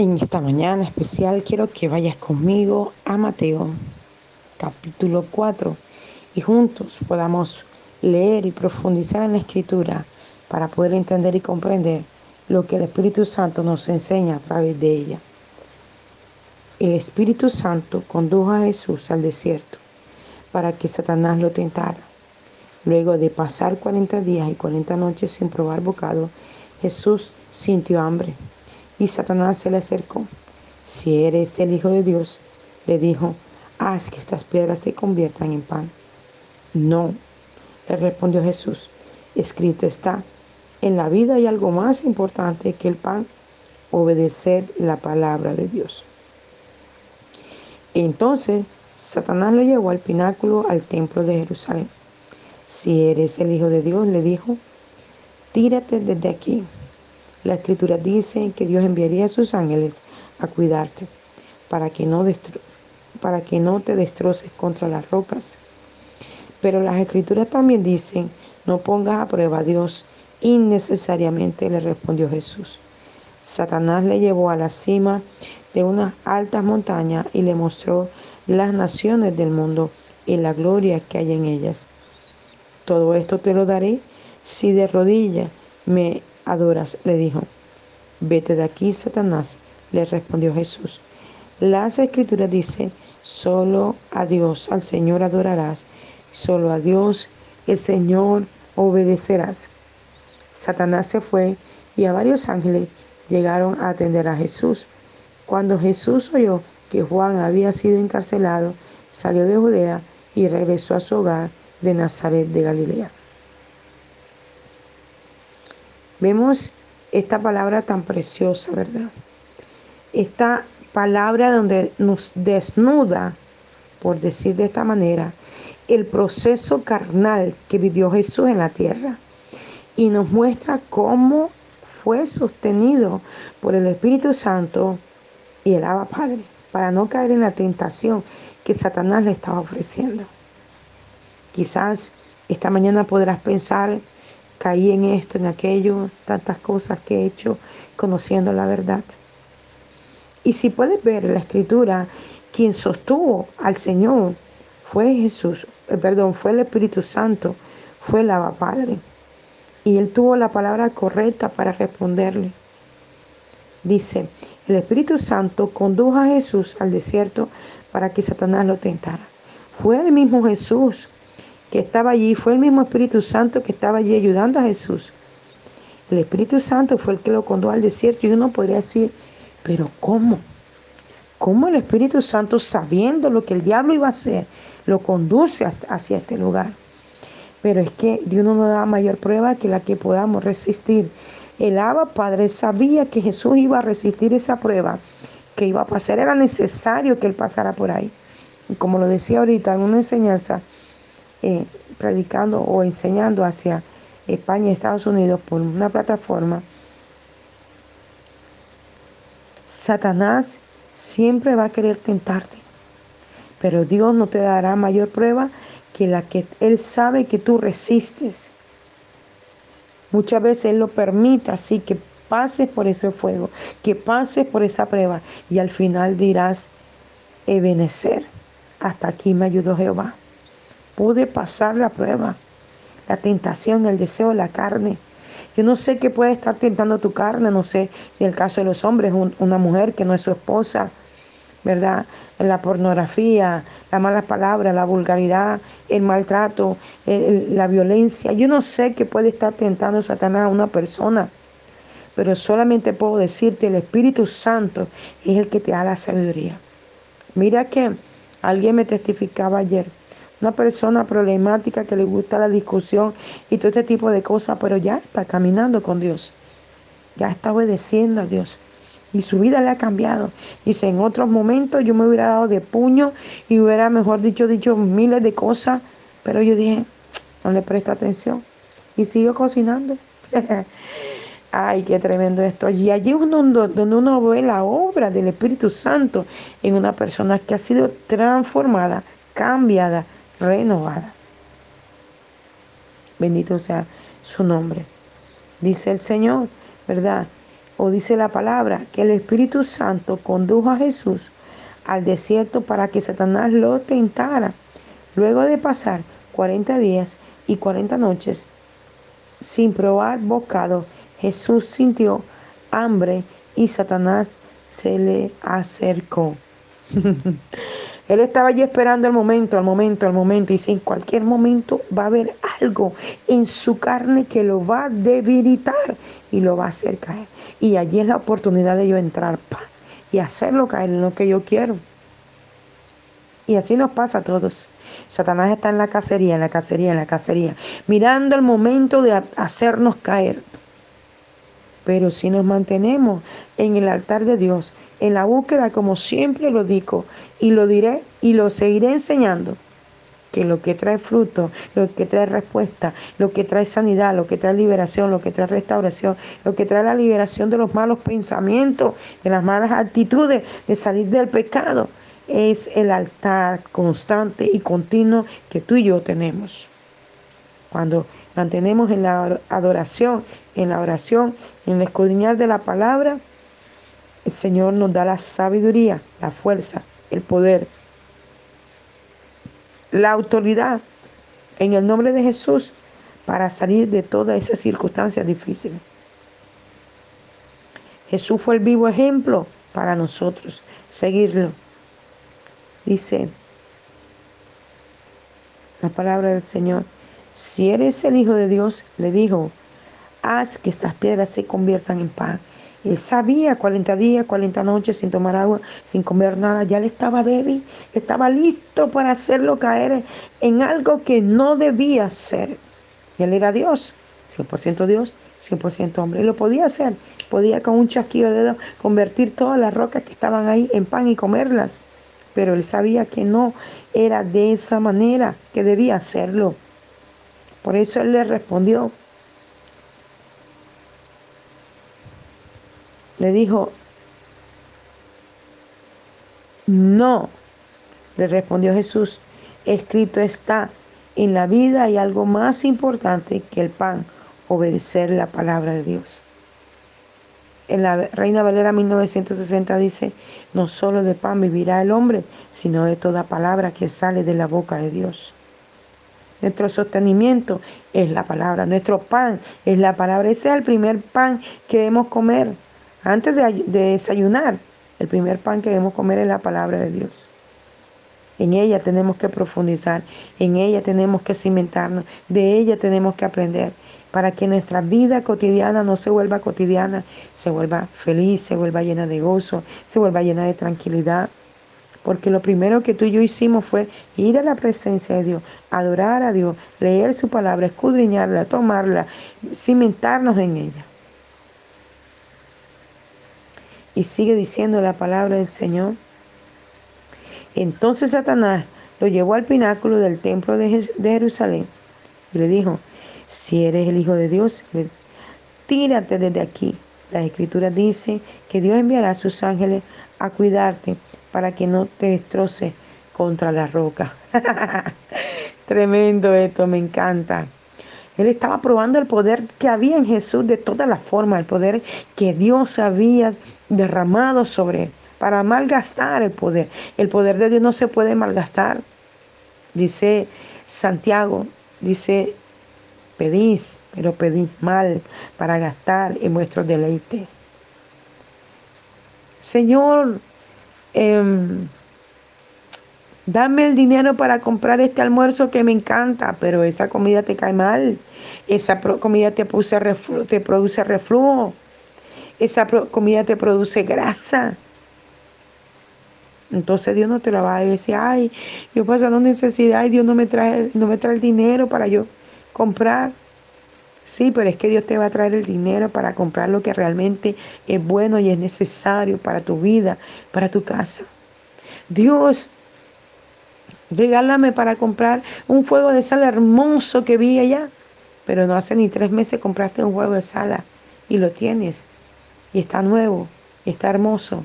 En esta mañana especial quiero que vayas conmigo a Mateo capítulo 4 y juntos podamos leer y profundizar en la escritura para poder entender y comprender lo que el Espíritu Santo nos enseña a través de ella. El Espíritu Santo condujo a Jesús al desierto para que Satanás lo tentara. Luego de pasar 40 días y 40 noches sin probar bocado, Jesús sintió hambre y Satanás se le acercó. Si eres el Hijo de Dios, le dijo, haz que estas piedras se conviertan en pan. No, le respondió Jesús, escrito está, en la vida hay algo más importante que el pan, obedecer la palabra de Dios. Entonces Satanás lo llevó al pináculo al templo de Jerusalén. Si eres el Hijo de Dios, le dijo, tírate desde aquí la escritura dice que Dios enviaría a sus ángeles a cuidarte para que no, para que no te destroces contra las rocas. Pero las escrituras también dicen, no pongas a prueba a Dios innecesariamente, le respondió Jesús. Satanás le llevó a la cima de unas altas montañas y le mostró las naciones del mundo y la gloria que hay en ellas. Todo esto te lo daré si de rodillas me adoras? le dijo. Vete de aquí, Satanás, le respondió Jesús. Las escrituras dicen, solo a Dios, al Señor adorarás, solo a Dios, el Señor obedecerás. Satanás se fue y a varios ángeles llegaron a atender a Jesús. Cuando Jesús oyó que Juan había sido encarcelado, salió de Judea y regresó a su hogar de Nazaret de Galilea. Vemos esta palabra tan preciosa, ¿verdad? Esta palabra donde nos desnuda, por decir de esta manera, el proceso carnal que vivió Jesús en la tierra y nos muestra cómo fue sostenido por el Espíritu Santo y el Abba Padre para no caer en la tentación que Satanás le estaba ofreciendo. Quizás esta mañana podrás pensar caí en esto, en aquello, tantas cosas que he hecho conociendo la verdad. Y si puedes ver la escritura, quien sostuvo al Señor fue Jesús, eh, perdón, fue el Espíritu Santo, fue el Abba Padre. Y él tuvo la palabra correcta para responderle. Dice, el Espíritu Santo condujo a Jesús al desierto para que Satanás lo tentara. Fue el mismo Jesús que estaba allí, fue el mismo Espíritu Santo que estaba allí ayudando a Jesús. El Espíritu Santo fue el que lo condujo al desierto y uno podría decir, pero ¿cómo? ¿Cómo el Espíritu Santo, sabiendo lo que el diablo iba a hacer, lo conduce hacia este lugar? Pero es que Dios no nos da mayor prueba que la que podamos resistir. El Abba Padre sabía que Jesús iba a resistir esa prueba que iba a pasar. Era necesario que Él pasara por ahí. Y como lo decía ahorita en una enseñanza, eh, predicando o enseñando hacia España y Estados Unidos por una plataforma, Satanás siempre va a querer tentarte, pero Dios no te dará mayor prueba que la que Él sabe que tú resistes. Muchas veces Él lo permite así que pases por ese fuego, que pases por esa prueba y al final dirás, Ebenecer, hasta aquí me ayudó Jehová pude pasar la prueba, la tentación, el deseo de la carne. Yo no sé qué puede estar tentando tu carne, no sé, en el caso de los hombres, una mujer que no es su esposa, ¿verdad? La pornografía, la mala palabra, la vulgaridad, el maltrato, la violencia. Yo no sé qué puede estar tentando Satanás a una persona, pero solamente puedo decirte, el Espíritu Santo es el que te da la sabiduría. Mira que alguien me testificaba ayer una persona problemática que le gusta la discusión y todo este tipo de cosas, pero ya está caminando con Dios. Ya está obedeciendo a Dios. Y su vida le ha cambiado. Dice, en otros momentos yo me hubiera dado de puño y hubiera, mejor dicho, dicho miles de cosas, pero yo dije, no le presto atención. Y sigo cocinando. Ay, qué tremendo esto. Y allí es donde uno ve la obra del Espíritu Santo en una persona que ha sido transformada, cambiada, renovada. Bendito sea su nombre. Dice el Señor, ¿verdad? o dice la palabra, que el Espíritu Santo condujo a Jesús al desierto para que Satanás lo tentara. Luego de pasar 40 días y 40 noches sin probar bocado, Jesús sintió hambre y Satanás se le acercó. Él estaba allí esperando el momento, el momento, el momento. Y si en cualquier momento va a haber algo en su carne que lo va a debilitar y lo va a hacer caer. Y allí es la oportunidad de yo entrar y hacerlo caer en lo que yo quiero. Y así nos pasa a todos. Satanás está en la cacería, en la cacería, en la cacería, mirando el momento de hacernos caer. Pero si nos mantenemos en el altar de Dios, en la búsqueda, como siempre lo digo, y lo diré y lo seguiré enseñando, que lo que trae fruto, lo que trae respuesta, lo que trae sanidad, lo que trae liberación, lo que trae restauración, lo que trae la liberación de los malos pensamientos, de las malas actitudes, de salir del pecado, es el altar constante y continuo que tú y yo tenemos. Cuando mantenemos en la adoración, en la oración, en el escudriñar de la palabra, el Señor nos da la sabiduría, la fuerza, el poder, la autoridad en el nombre de Jesús para salir de todas esas circunstancias difíciles. Jesús fue el vivo ejemplo para nosotros, seguirlo. Dice la palabra del Señor, si eres el Hijo de Dios, le dijo, haz que estas piedras se conviertan en pan. Él sabía 40 días, 40 noches sin tomar agua, sin comer nada. Ya le estaba débil, estaba listo para hacerlo caer en algo que no debía ser. Él era Dios, 100% Dios, 100% hombre. Y lo podía hacer. Podía con un chasquido de dedos convertir todas las rocas que estaban ahí en pan y comerlas. Pero él sabía que no era de esa manera que debía hacerlo. Por eso él le respondió, le dijo, no, le respondió Jesús, escrito está, en la vida hay algo más importante que el pan, obedecer la palabra de Dios. En la Reina Valera 1960 dice, no solo de pan vivirá el hombre, sino de toda palabra que sale de la boca de Dios. Nuestro sostenimiento es la palabra, nuestro pan es la palabra. Ese es el primer pan que debemos comer. Antes de, desayunar, el primer pan que debemos comer es la palabra de Dios. En ella tenemos que profundizar, en ella tenemos que cimentarnos, de ella tenemos que aprender para que nuestra vida cotidiana no se vuelva cotidiana, se vuelva feliz, se vuelva llena de gozo, se vuelva llena de tranquilidad. Porque lo primero que tú y yo hicimos fue ir a la presencia de Dios, adorar a Dios, leer su palabra, escudriñarla, tomarla, cimentarnos en ella. Y sigue diciendo la palabra del Señor. Entonces Satanás lo llevó al pináculo del templo de Jerusalén y le dijo, si eres el Hijo de Dios, tírate desde aquí. La escritura dice que Dios enviará a sus ángeles a cuidarte para que no te destroce contra la roca. Tremendo esto, me encanta. Él estaba probando el poder que había en Jesús de todas las formas, el poder que Dios había derramado sobre él para malgastar el poder. El poder de Dios no se puede malgastar. Dice Santiago, dice, pedís, pero pedís mal para gastar en vuestro deleite. Señor, em, dame el dinero para comprar este almuerzo que me encanta, pero esa comida te cae mal. Esa comida te, te produce reflujo. Esa comida te produce grasa. Entonces Dios no te la va a decir, ay, yo pasando necesidad y Dios no me trae, no me trae el dinero para yo comprar. Sí, pero es que Dios te va a traer el dinero para comprar lo que realmente es bueno y es necesario para tu vida, para tu casa. Dios, regálame para comprar un fuego de sal hermoso que vi allá. Pero no hace ni tres meses compraste un fuego de sala y lo tienes y está nuevo, está hermoso.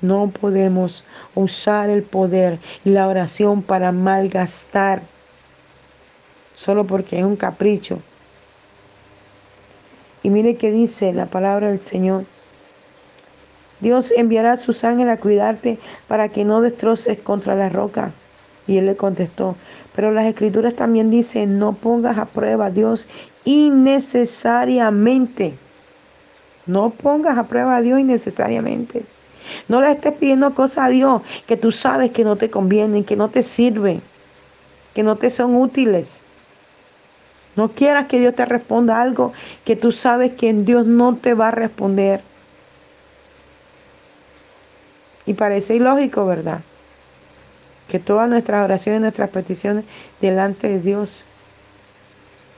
No podemos usar el poder y la oración para malgastar solo porque es un capricho. Y mire qué dice la palabra del Señor. Dios enviará a sus ángeles a cuidarte para que no destroces contra la roca. Y él le contestó, pero las escrituras también dicen, no pongas a prueba a Dios innecesariamente. No pongas a prueba a Dios innecesariamente. No le estés pidiendo cosas a Dios que tú sabes que no te convienen, que no te sirven, que no te son útiles. No quieras que Dios te responda algo que tú sabes que en Dios no te va a responder. Y parece ilógico, ¿verdad? Que todas nuestras oraciones, nuestras peticiones delante de Dios.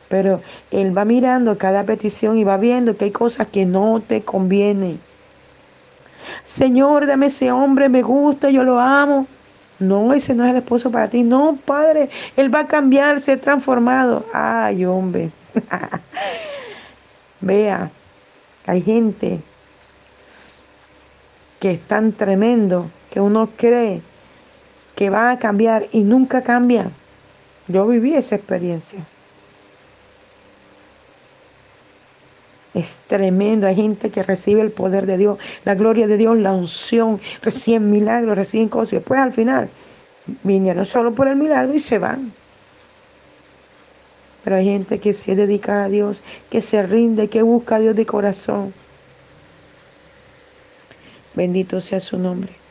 Pero Él va mirando cada petición y va viendo que hay cosas que no te convienen. Señor, dame ese hombre, me gusta, yo lo amo. No, ese no es el esposo para ti. No, Padre, Él va a cambiar, ser transformado. Ay, hombre. Vea, hay gente que es tan tremendo que uno cree que va a cambiar y nunca cambia. Yo viví esa experiencia. Es tremendo. Hay gente que recibe el poder de Dios, la gloria de Dios, la unción, reciben milagros, reciben cosas. Y después al final vinieron solo por el milagro y se van. Pero hay gente que se dedica a Dios, que se rinde, que busca a Dios de corazón. Bendito sea su nombre.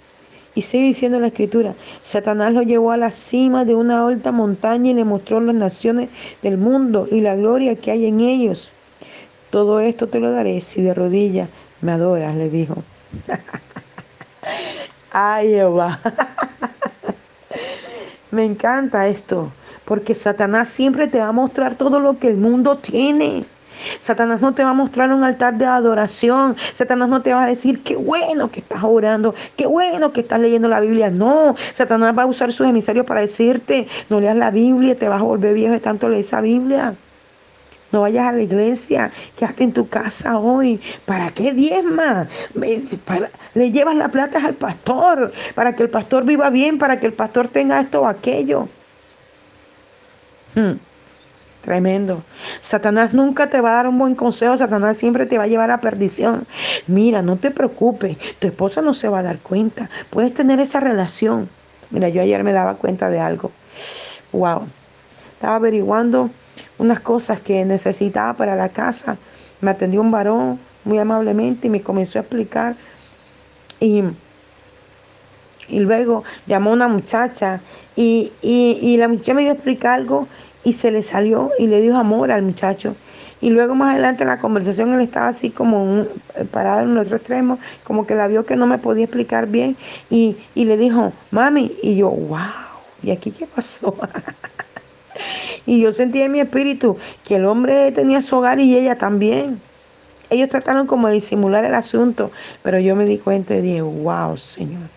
Y sigue diciendo la escritura, Satanás lo llevó a la cima de una alta montaña y le mostró las naciones del mundo y la gloria que hay en ellos. Todo esto te lo daré si de rodillas me adoras, le dijo. Ay, Jehová. me encanta esto, porque Satanás siempre te va a mostrar todo lo que el mundo tiene. Satanás no te va a mostrar un altar de adoración. Satanás no te va a decir, qué bueno que estás orando, qué bueno que estás leyendo la Biblia. No, Satanás va a usar sus emisarios para decirte, no leas la Biblia, te vas a volver viejo de tanto leer esa Biblia. No vayas a la iglesia, quédate en tu casa hoy. ¿Para qué diezma? le llevas la plata al pastor, para que el pastor viva bien, para que el pastor tenga esto o aquello. Hmm. Tremendo. Satanás nunca te va a dar un buen consejo, Satanás siempre te va a llevar a perdición. Mira, no te preocupes, tu esposa no se va a dar cuenta. Puedes tener esa relación. Mira, yo ayer me daba cuenta de algo. Wow. Estaba averiguando unas cosas que necesitaba para la casa. Me atendió un varón muy amablemente y me comenzó a explicar. Y, y luego llamó una muchacha y, y, y la muchacha me dio a explicar algo y se le salió y le dio amor al muchacho. Y luego más adelante en la conversación él estaba así como parado en el otro extremo, como que la vio que no me podía explicar bien y, y le dijo, mami, y yo, wow, ¿y aquí qué pasó? y yo sentí en mi espíritu que el hombre tenía su hogar y ella también. Ellos trataron como de disimular el asunto, pero yo me di cuenta y dije, wow, Señor.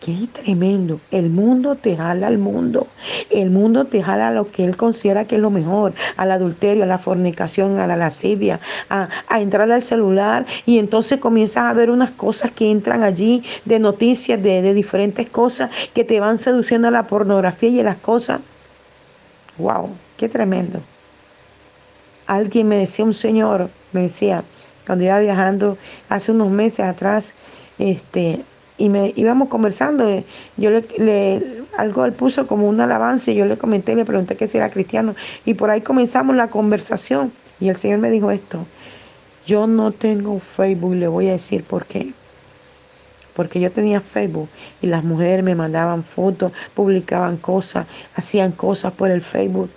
Qué tremendo. El mundo te jala al mundo. El mundo te jala a lo que él considera que es lo mejor, al adulterio, a la fornicación, a la lascivia, a, entrar al celular y entonces comienzas a ver unas cosas que entran allí de noticias, de, de diferentes cosas que te van seduciendo a la pornografía y a las cosas. ¡Wow! ¡Qué tremendo! Alguien me decía, un señor, me decía, cuando iba viajando hace unos meses atrás, este, y me íbamos conversando. Eh, yo le, algo él puso como un alabanza y yo le comenté, le pregunté que si era cristiano y por ahí comenzamos la conversación y el Señor me dijo esto. Yo no tengo Facebook, le voy a decir por qué. Porque yo tenía Facebook y las mujeres me mandaban fotos, publicaban cosas, hacían cosas por el Facebook.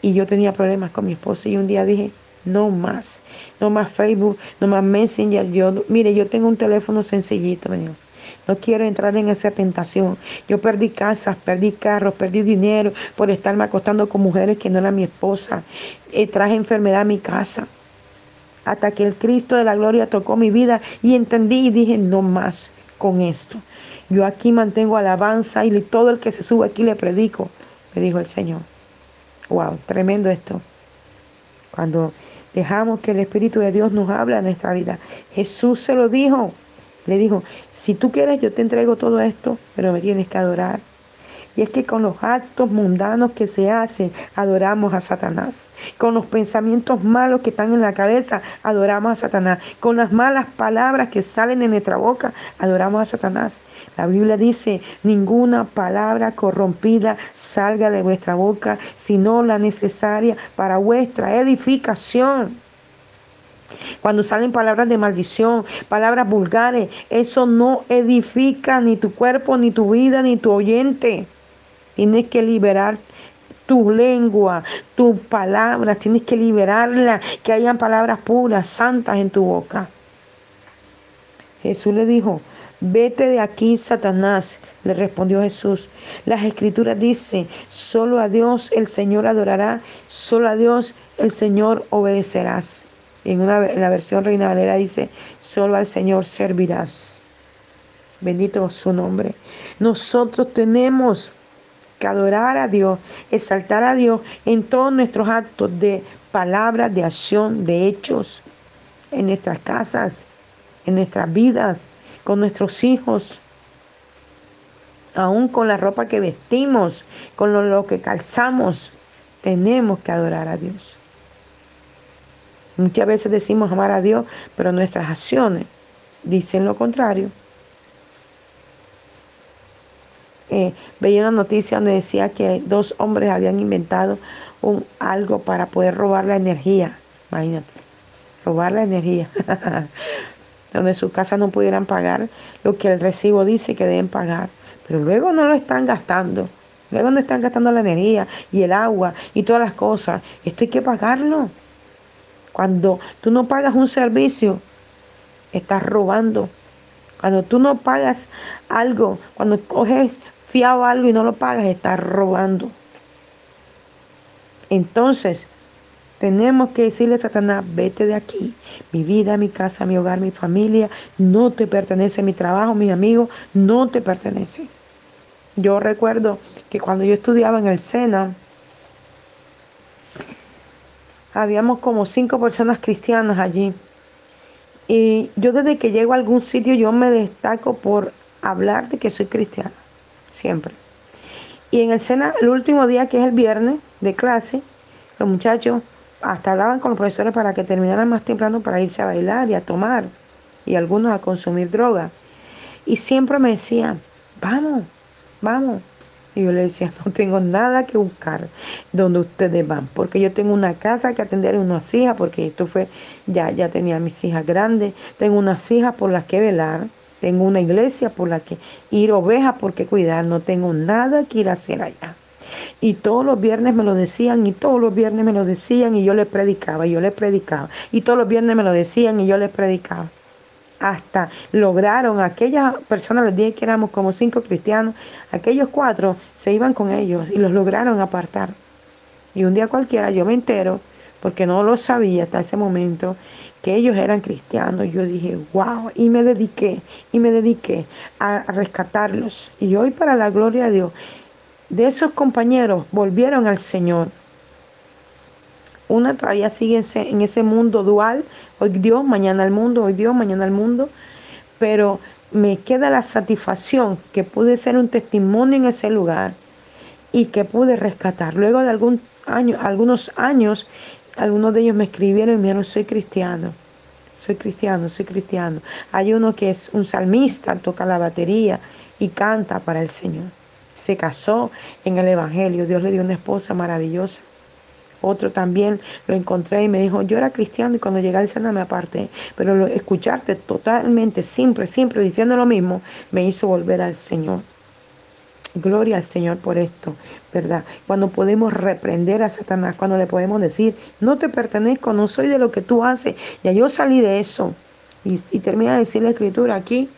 Y yo tenía problemas con mi esposo y un día dije, no más, no más Facebook, no más Messenger. Yo, mire, yo tengo un teléfono sencillito, No quiero entrar en esa tentación. Yo perdí casas, perdí carros, perdí dinero por estarme acostando con mujeres que no eran mi esposa. Eh, traje enfermedad a mi casa. Hasta que el Cristo de la gloria tocó mi vida y entendí y dije, no más con esto. Yo aquí mantengo alabanza y todo el que se sube aquí le predico, me dijo el Señor. Wow, tremendo esto. Cuando dejamos que el Espíritu de Dios nos habla en nuestra vida. Jesús se lo dijo. Le dijo, si tú quieres, yo te entrego todo esto, pero me tienes que adorar. Y es que con los actos mundanos que se hacen, adoramos a Satanás. Con los pensamientos malos que están en la cabeza, adoramos a Satanás. Con las malas palabras que salen de nuestra boca, adoramos a Satanás. La Biblia dice, ninguna palabra corrompida salga de vuestra boca, sino la necesaria para vuestra edificación. Cuando salen palabras de maldición, palabras vulgares, eso no edifica ni tu cuerpo, ni tu vida, ni tu oyente. Tienes que liberar tu lengua, tus palabras, tienes que liberarla, que hayan palabras puras, santas en tu boca. Jesús le dijo, Vete de aquí, Satanás, le respondió Jesús. Las escrituras dicen, solo a Dios el Señor adorará, solo a Dios el Señor obedecerás. En, una, en la versión Reina Valera dice, solo al Señor servirás. Bendito su nombre. Nosotros tenemos que adorar a Dios, exaltar a Dios en todos nuestros actos de palabras, de acción, de hechos, en nuestras casas, en nuestras vidas con nuestros hijos, aún con la ropa que vestimos, con lo, que calzamos, tenemos que adorar a Dios. Muchas veces decimos amar a Dios, pero nuestras acciones dicen lo contrario. Eh, veía una noticia donde decía que dos hombres habían inventado un, algo para poder robar la energía. Imagínate, robar la energía. donde sus casas no pudieran pagar lo que el recibo dice que deben pagar. Pero luego no lo están gastando. Luego no están gastando la energía y el agua y todas las cosas. Esto hay que pagarlo. Cuando tú no pagas un servicio, estás robando. Cuando tú no pagas algo, cuando coges fiado algo y no lo pagas, estás robando. Entonces, tenemos que decirle a Satanás, vete de aquí. Mi vida, mi casa, mi hogar, mi familia, no te pertenece. Mi trabajo, mi amigo, no te pertenece. Yo recuerdo que cuando yo estudiaba en el SENA, habíamos como cinco personas cristianas allí. Y yo desde que llego a algún sitio, yo me destaco por hablar de que soy cristiana, siempre. Y en el SENA, el último día, que es el viernes de clase, los muchachos hasta hablaban con los profesores para que terminaran más temprano para irse a bailar y a tomar y algunos a consumir droga. Y siempre me decían, vamos, vamos. Y yo le decía, no tengo nada que buscar donde ustedes van, porque yo tengo una casa que atender a unas hijas, porque esto fue, ya, ya tenía mis hijas grandes, tengo unas hijas por las que velar, tengo una iglesia por la que ir ovejas por qué cuidar, no tengo nada que ir a hacer allá. Y todos los viernes me lo decían, y todos los viernes me lo decían, y yo les predicaba, y yo les predicaba. Y todos los viernes me lo decían, y yo les predicaba. Hasta lograron, aquellas personas, les dije que éramos como cinco cristianos, aquellos cuatro se iban con ellos y los lograron apartar. Y un día cualquiera yo me entero, porque no lo sabía hasta ese momento, que ellos eran cristianos. Yo dije, wow, y me dediqué, y me dediqué a rescatarlos. Y hoy para la gloria de Dios, de esos compañeros volvieron al Señor. Una todavía sigue en ese mundo dual, hoy Dios, mañana el mundo, hoy Dios, mañana el mundo, pero me queda la satisfacción que pude ser un testimonio en ese lugar y que pude rescatar. Luego de algún año, algunos años, algunos de ellos me escribieron y me dijeron, soy cristiano, soy cristiano, soy cristiano. Hay uno que es un salmista, toca la batería y canta para el Señor se casó en el Evangelio, Dios le dio una esposa maravillosa. Otro también lo encontré y me dijo, yo era cristiano y cuando llegué al Sena me aparté, pero escucharte totalmente, siempre, siempre diciendo lo mismo, me hizo volver al Señor. Gloria al Señor por esto, ¿verdad? Cuando podemos reprender a Satanás, cuando le podemos decir, no te pertenezco, no soy de lo que tú haces, ya yo salí de eso. Y, y termina de decir la escritura aquí,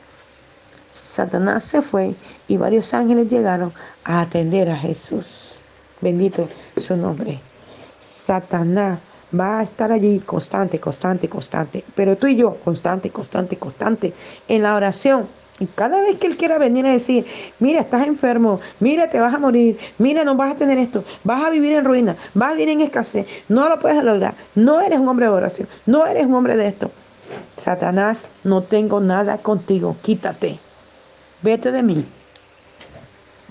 Satanás se fue y varios ángeles llegaron a atender a Jesús. Bendito su nombre. Satanás va a estar allí constante, constante, constante. Pero tú y yo, constante, constante, constante en la oración. Y cada vez que Él quiera venir a decir, mira, estás enfermo, mira, te vas a morir, mira, no vas a tener esto, vas a vivir en ruina, vas a vivir en escasez, no lo puedes lograr, no eres un hombre de oración, no eres un hombre de esto. Satanás, no tengo nada contigo, quítate. Vete de mí.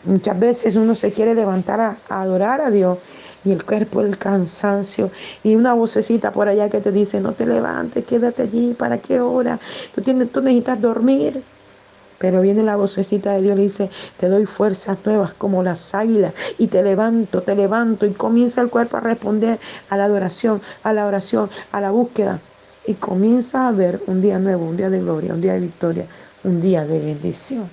Muchas veces uno se quiere levantar a, adorar a Dios y el cuerpo, el cansancio y una vocecita por allá que te dice, no te levantes, quédate allí, ¿para qué hora? Tú, tienes, tú necesitas dormir. Pero viene la vocecita de Dios y dice, te doy fuerzas nuevas como las águilas y te levanto, te levanto y comienza el cuerpo a responder a la adoración, a la oración, a la búsqueda y comienza a ver un día nuevo, un día de gloria, un día de victoria, un día de bendición.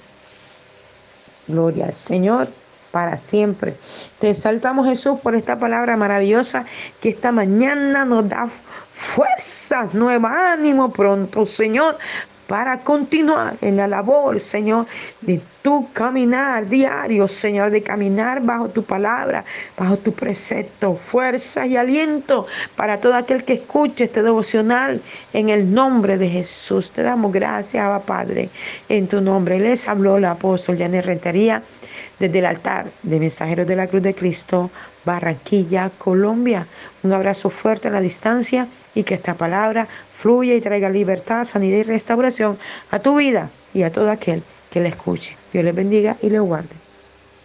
Gloria al Señor para siempre. Te exaltamos Jesús por esta palabra maravillosa que esta mañana nos da fuerzas, nuevo ánimo pronto, Señor, para continuar en la labor, Señor, de tu caminar diario, Señor, de caminar bajo tu palabra, bajo tu precepto, fuerza y aliento para todo aquel que escuche este devocional en el nombre de Jesús. Te damos gracias, Padre, en tu nombre. Les habló el apóstol Janet Rentería desde el altar de Mensajeros de la Cruz de Cristo, Barranquilla, Colombia. Un abrazo fuerte a la distancia y que esta palabra fluya y traiga libertad, sanidad y restauración a tu vida y a todo aquel que la escuche. Dios les bendiga y le guarde.